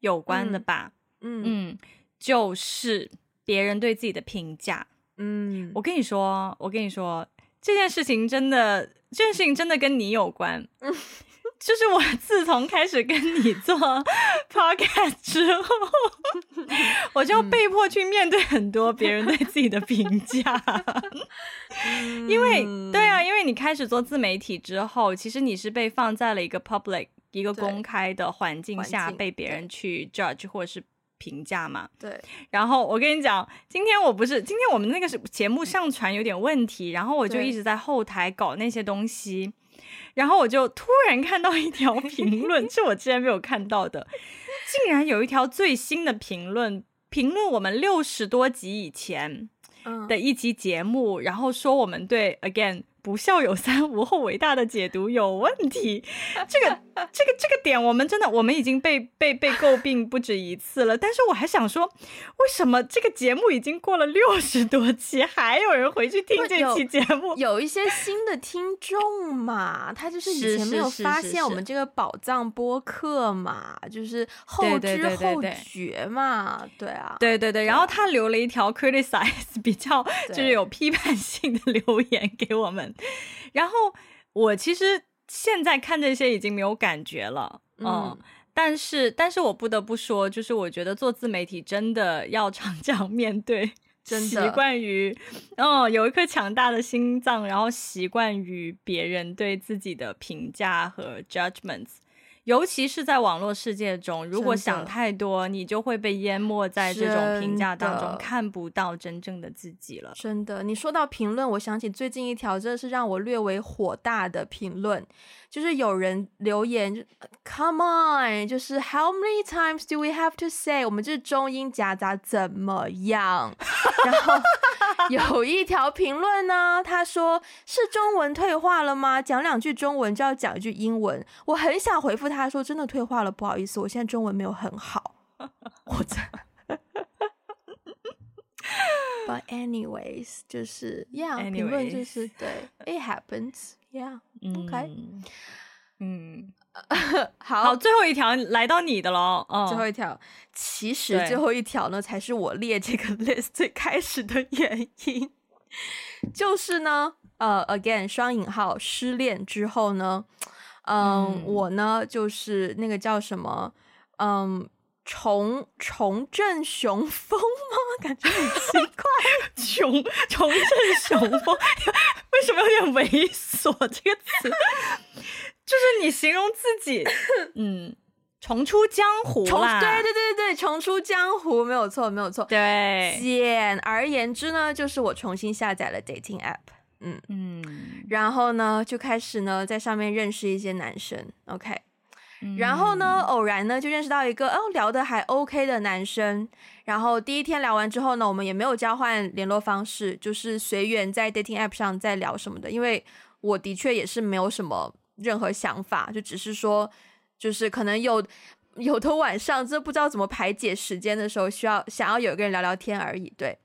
有关的吧？嗯嗯，就是别人对自己的评价。嗯，我跟你说，我跟你说，这件事情真的，这件事情真的跟你有关。嗯，就是我自从开始跟你做 podcast 之后，我就被迫去面对很多别人对自己的评价。嗯、因为，对啊，因为你开始做自媒体之后，其实你是被放在了一个 public 一个公开的环境下，被别人去 judge 或者是。评价嘛，对。然后我跟你讲，今天我不是今天我们那个是节目上传有点问题，然后我就一直在后台搞那些东西。然后我就突然看到一条评论，是我之前没有看到的，竟然有一条最新的评论，评论我们六十多集以前的一集节目，然后说我们对 again。不孝有三，无后为大的解读有问题。这个、这个、这个点，我们真的，我们已经被被被诟病不止一次了。但是我还想说，为什么这个节目已经过了六十多期，还有人回去听这期节目？有，有一些新的听众嘛，他就是以前没有发现我们这个宝藏播客嘛，就是后知后觉嘛，对啊，对对对。然后他留了一条 criticize 比较就是有批判性的留言给我们。然后我其实现在看这些已经没有感觉了，嗯，嗯，但是但是我不得不说，就是我觉得做自媒体真的要常常面对，真的习惯于，嗯，有一颗强大的心脏，然后习惯于别人对自己的评价和 judgments。尤其是在网络世界中，如果想太多，你就会被淹没在这种评价当中，看不到真正的自己了。真的，你说到评论，我想起最近一条真的是让我略微火大的评论，就是有人留言就，Come on，就是 How many times do we have to say？我们这中英夹杂怎么样？然后。有一条评论呢，他说是中文退化了吗？讲两句中文就要讲一句英文，我很想回复他说真的退化了，不好意思，我现在中文没有很好。我在。But anyways，就是 yeah，评论就是对，it happens，yeah，OK，嗯。好，好，最后一条来到你的喽。嗯，最后一条，其实最后一条呢，才是我列这个 list 最开始的原因。就是呢，呃，again 双引号失恋之后呢，嗯，嗯我呢就是那个叫什么，嗯，重重振雄风吗？感觉很奇怪，重重振雄风，为什么有点猥琐这个词？就是你形容自己，嗯，重出江湖啦，对对对对，重出江湖没有错，没有错。对，简而言之呢，就是我重新下载了 dating app，嗯嗯，然后呢就开始呢在上面认识一些男生，OK，然后呢偶然呢就认识到一个哦聊得还 OK 的男生，然后第一天聊完之后呢，我们也没有交换联络方式，就是随缘在 dating app 上再聊什么的，因为我的确也是没有什么。任何想法，就只是说，就是可能有有的晚上，真的不知道怎么排解时间的时候，需要想要有一个人聊聊天而已。对，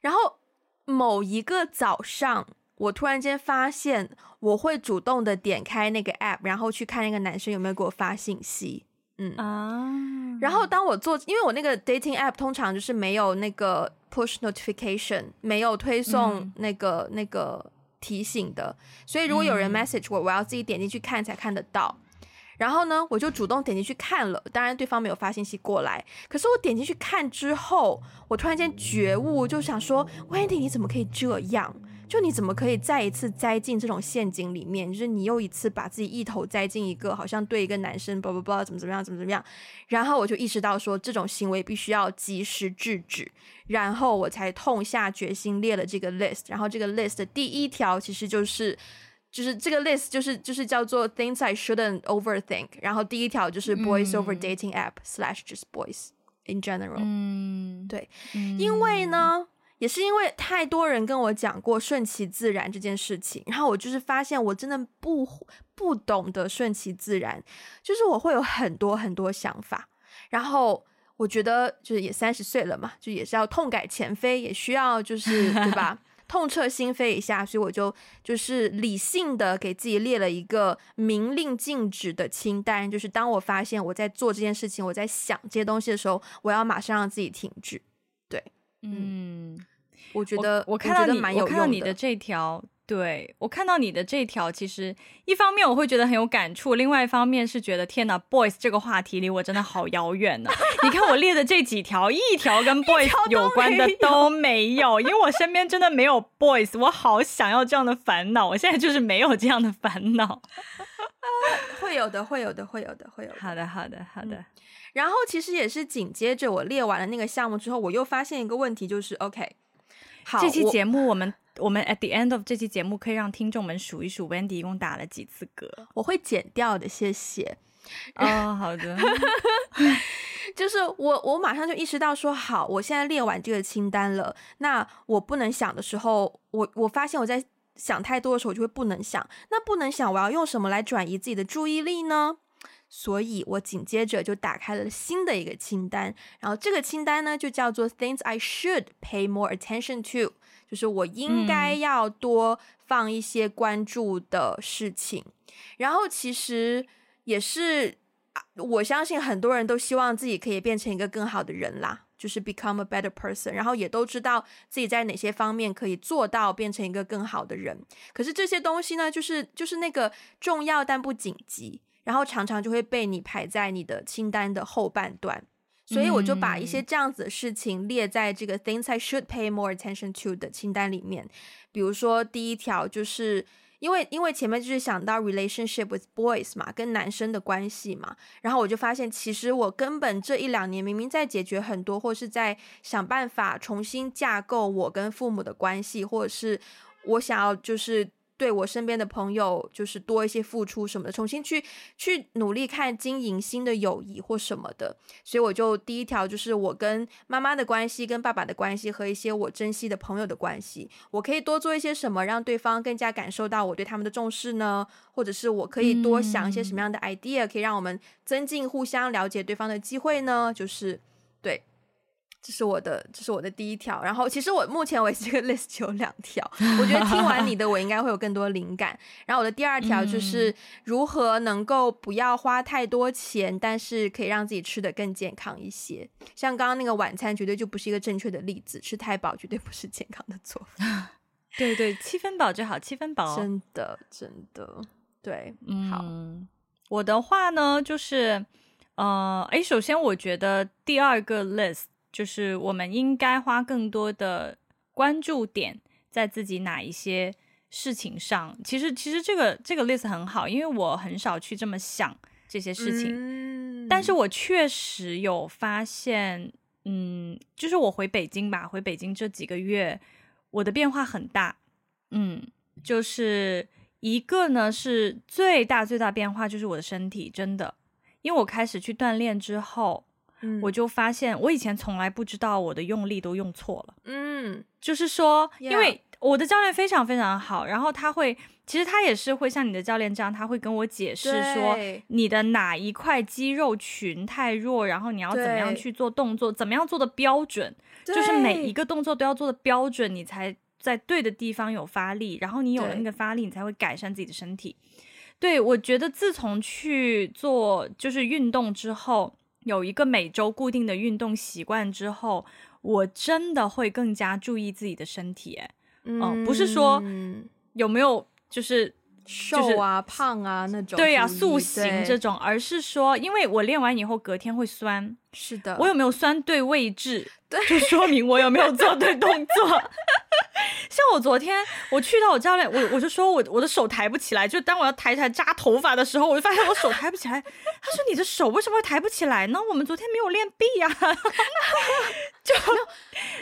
然后某一个早上，我突然间发现，我会主动的点开那个 app，然后去看那个男生有没有给我发信息。嗯啊，然后当我做，因为我那个 dating app 通常就是没有那个 push notification，没有推送那个、嗯、那个。提醒的，所以如果有人 message 我，我要自己点进去看才看得到。然后呢，我就主动点进去看了，当然对方没有发信息过来。可是我点进去看之后，我突然间觉悟，就想说，Wendy 你怎么可以这样？就你怎么可以再一次栽进这种陷阱里面？就是你又一次把自己一头栽进一个好像对一个男生不不不怎么怎么样怎么怎么样，然后我就意识到说这种行为必须要及时制止，然后我才痛下决心列了这个 list。然后这个 list 的第一条其实就是就是这个 list 就是就是叫做 things I shouldn't overthink。然后第一条就是 boys over dating app slash just boys in general。嗯，对，因为呢。也是因为太多人跟我讲过顺其自然这件事情，然后我就是发现我真的不不懂得顺其自然，就是我会有很多很多想法，然后我觉得就是也三十岁了嘛，就也是要痛改前非，也需要就是对吧，痛彻心扉一下，所以我就就是理性的给自己列了一个明令禁止的清单，就是当我发现我在做这件事情，我在想这些东西的时候，我要马上让自己停止。对，嗯。我觉得我，我看到你，我，我看到你的这条，对，我看到你的这条，其实一方面我会觉得很有感触，另外一方面是觉得天呐，boys 这个话题离我真的好遥远呢。你看我列的这几条，一条跟 boys 有关的都没有，因为我身边真的没有 boys，我好想要这样的烦恼，我现在就是没有这样的烦恼。会有的，会有的，会有的，会有的。好的，好的，好的。嗯，然后其实也是紧接着我列完了那个项目之后，我又发现一个问题，就是 OK。好，这期节目我们我们 at the end of 这期节目可以让听众们数一数 Wendy 一共打了几次嗝。我会剪掉的，谢谢。哦，好的。就是我，我马上就意识到说，好，我现在列完这个清单了。那我不能想的时候，我我发现我在想太多的时候，我就会不能想。那不能想，我要用什么来转移自己的注意力呢？所以我紧接着就打开了新的一个清单，然后这个清单呢就叫做 Things I should pay more attention to，就是我应该要多放一些关注的事情。嗯、然后其实也是，我相信很多人都希望自己可以变成一个更好的人啦，就是 become a better person，然后也都知道自己在哪些方面可以做到变成一个更好的人。可是这些东西呢，就是就是那个重要但不紧急。然后常常就会被你排在你的清单的后半段，所以我就把一些这样子的事情列在这个 things I should pay more attention to 的清单里面。比如说第一条就是因为因为前面就是想到 relationship with boys 嘛，跟男生的关系嘛，然后我就发现其实我根本这一两年明明在解决很多，或是在想办法重新架构我跟父母的关系，或者是我想要就是。对我身边的朋友，就是多一些付出什么的，重新去去努力看经营新的友谊或什么的。所以我就第一条就是我跟妈妈的关系、跟爸爸的关系和一些我珍惜的朋友的关系，我可以多做一些什么，让对方更加感受到我对他们的重视呢？或者是我可以多想一些什么样的 idea，可以让我们增进互相了解对方的机会呢？就是对。这是我的，这是我的第一条。然后，其实我目前为止这个 list 只有两条。我觉得听完你的，我应该会有更多灵感。然后，我的第二条就是如何能够不要花太多钱，但是可以让自己吃得更健康一些。像刚刚那个晚餐，绝对就不是一个正确的例子。吃太饱绝对不是健康的做法。对对，七分饱就好，七分饱。真的，真的，对，嗯，好。我的话呢，就是，呃，诶，首先我觉得第二个 list。就是我们应该花更多的关注点在自己哪一些事情上。其实，其实这个这个 list 很好，因为我很少去这么想这些事情。嗯，但是我确实有发现，嗯，就是我回北京吧，回北京这几个月，我的变化很大。嗯，就是一个呢是最大最大变化，就是我的身体真的，因为我开始去锻炼之后。嗯，我就发现，我以前从来不知道我的用力都用错了。嗯，就是说，因为我的教练非常非常好，然后他会，其实他也是会像你的教练这样，他会跟我解释说，你的哪一块肌肉群太弱，然后你要怎么样去做动作，怎么样做的标准，就是每一个动作都要做的标准，你才在对的地方有发力，然后你有了那个发力，你才会改善自己的身体。对，我觉得自从去做就是运动之后。有一个每周固定的运动习惯之后，我真的会更加注意自己的身体。哎，嗯，不是说有没有就是瘦啊、胖啊那种，对呀、啊，塑形这种，而是说，因为我练完以后隔天会酸，是的，我有没有酸对位置，对，就说明我有没有做对动作。像我昨天，我去到我教练，我我就说我我的手抬不起来，就当我要抬起来扎头发的时候，我就发现我手抬不起来。他说：“你的手为什么会抬不起来呢？我们昨天没有练臂呀。”就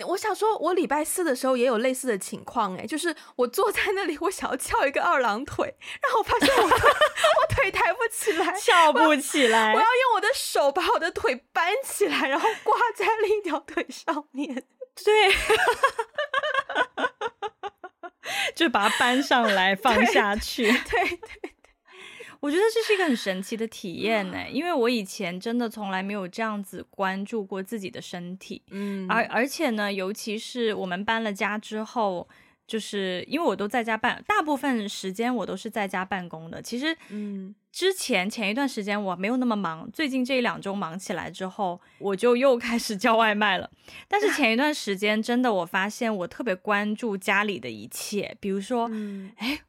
我想说，我礼拜四的时候也有类似的情况，哎，就是我坐在那里，我想要翘一个二郎腿，然后我发现我我腿抬不起来，翘不起来，我，我要用我的手把我的腿搬起来，然后挂在另一条腿上面。对。就把它搬上来放下去。对对对，我觉得这是一个很神奇的体验呢，因为我以前真的从来没有这样子关注过自己的身体。嗯，而而且呢，尤其是我们搬了家之后，就是因为我都在家办，大部分时间我都是在家办公的。其实，嗯。之前前一段时间我没有那么忙，最近这一两周忙起来之后，我就又开始叫外卖了。但是前一段时间真的，我发现我特别关注家里的一切，比如说，嗯、哎，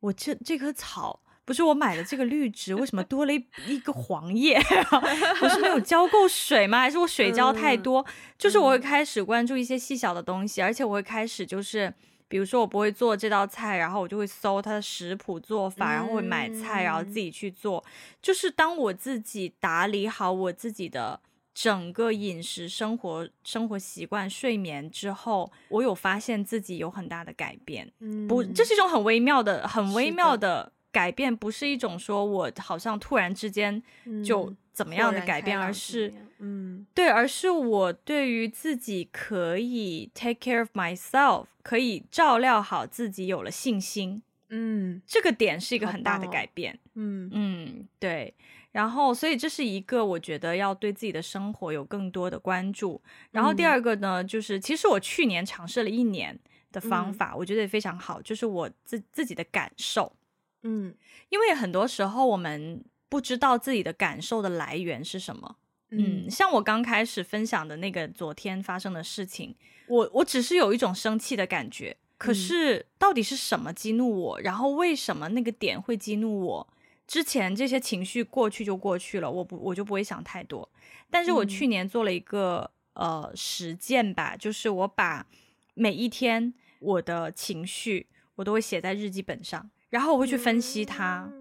我这这棵草不是我买的这个绿植，为什么多了一 一个黄叶？我是没有浇够水吗？还是我水浇太多？嗯、就是我会开始关注一些细小的东西，而且我会开始就是。比如说我不会做这道菜，然后我就会搜它的食谱做法，然后会买菜，然后自己去做。就是当我自己打理好我自己的整个饮食、生活、生活习惯、睡眠之后，我有发现自己有很大的改变。嗯，不，这是一种很微妙的、很微妙的改变，不是一种说我好像突然之间就怎么样的改变，而是，嗯，对，而是我对于自己可以 take care of myself，可以照料好自己有了信心。嗯，这个点是一个很大的改变。嗯嗯，对。然后，所以这是一个我觉得要对自己的生活有更多的关注。然后第二个呢，嗯、就是其实我去年尝试了一年的方法，嗯、我觉得也非常好，就是我自自己的感受。嗯，因为很多时候我们不知道自己的感受的来源是什么。嗯，嗯，像我刚开始分享的那个昨天发生的事情，我我只是有一种生气的感觉，可是到底是什么激怒我？然后为什么那个点会激怒我？之前这些情绪过去就过去了，我不我就不会想太多。但是我去年做了一个、嗯、呃实践吧，就是我把每一天我的情绪我都会写在日记本上，然后我会去分析它，嗯、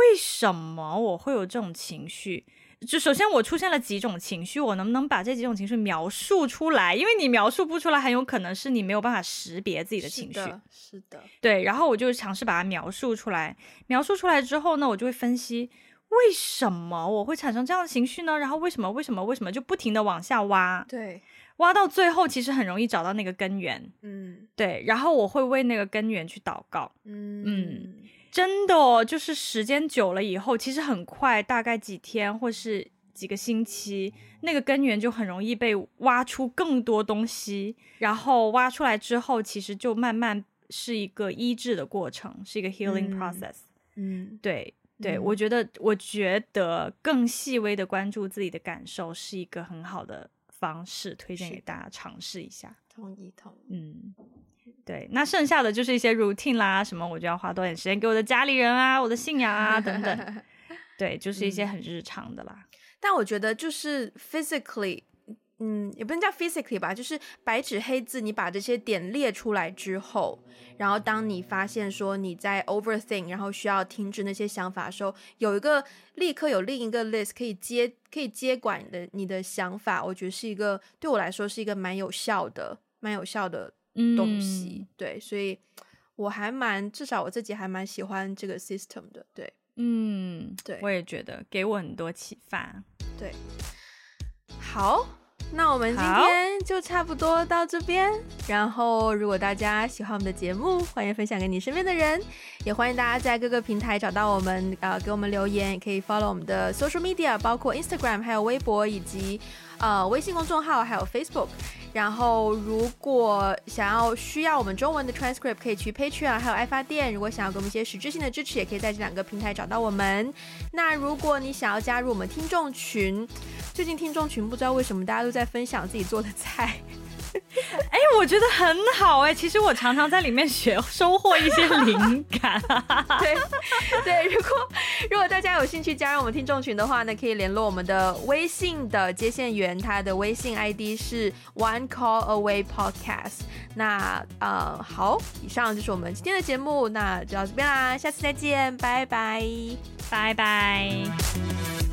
为什么我会有这种情绪。就首先我出现了几种情绪，我能不能把这几种情绪描述出来？因为你描述不出来，很有可能是你没有办法识别自己的情绪。是的，是的，对。然后我就尝试把它描述出来，描述出来之后呢，我就会分析为什么我会产生这样的情绪呢？然后为什么？为什么？为什么？就不停的往下挖。对，挖到最后，其实很容易找到那个根源。嗯，对。然后我会为那个根源去祷告。嗯嗯。真的哦，就是时间久了以后，其实很快，大概几天或是几个星期，那个根源就很容易被挖出更多东西。然后挖出来之后，其实就慢慢是一个医治的过程，是一个 healing process。嗯，对对，嗯、我觉得，我觉得更细微的关注自己的感受是一个很好的方式，推荐给大家尝试一下。同意，同意。嗯。对，那剩下的就是一些 routine 啦，什么我就要花多点时间给我的家里人啊，我的信仰啊等等。对，就是一些很日常的啦。嗯、但我觉得就是 physically，嗯，也不能叫 physically 吧，就是白纸黑字，你把这些点列出来之后，然后当你发现说你在 overthink，然后需要停止那些想法的时候，有一个立刻有另一个 list 可以接可以接管的你的想法，我觉得是一个对我来说是一个蛮有效的，蛮有效的。东西、嗯、对，所以我还蛮，至少我自己还蛮喜欢这个 system 的。对，嗯，对，我也觉得给我很多启发。对，好，那我们今天就差不多到这边。然后，如果大家喜欢我们的节目，欢迎分享给你身边的人，也欢迎大家在各个平台找到我们，呃，给我们留言，也可以 follow 我们的 social media，包括 Instagram，还有微博以及呃微信公众号，还有 Facebook。然后，如果想要需要我们中文的 transcript，可以去 Patreon，还有爱发电。如果想要给我们一些实质性的支持，也可以在这两个平台找到我们。那如果你想要加入我们听众群，最近听众群不知道为什么大家都在分享自己做的菜。哎，我觉得很好哎，其实我常常在里面学 收获一些灵感。对对，如果如果大家有兴趣加入我们听众群的话呢，可以联络我们的微信的接线员，他的微信 ID 是 One Call Away Podcast。那呃好，以上就是我们今天的节目，那就到这边啦，下次再见，拜拜，拜拜。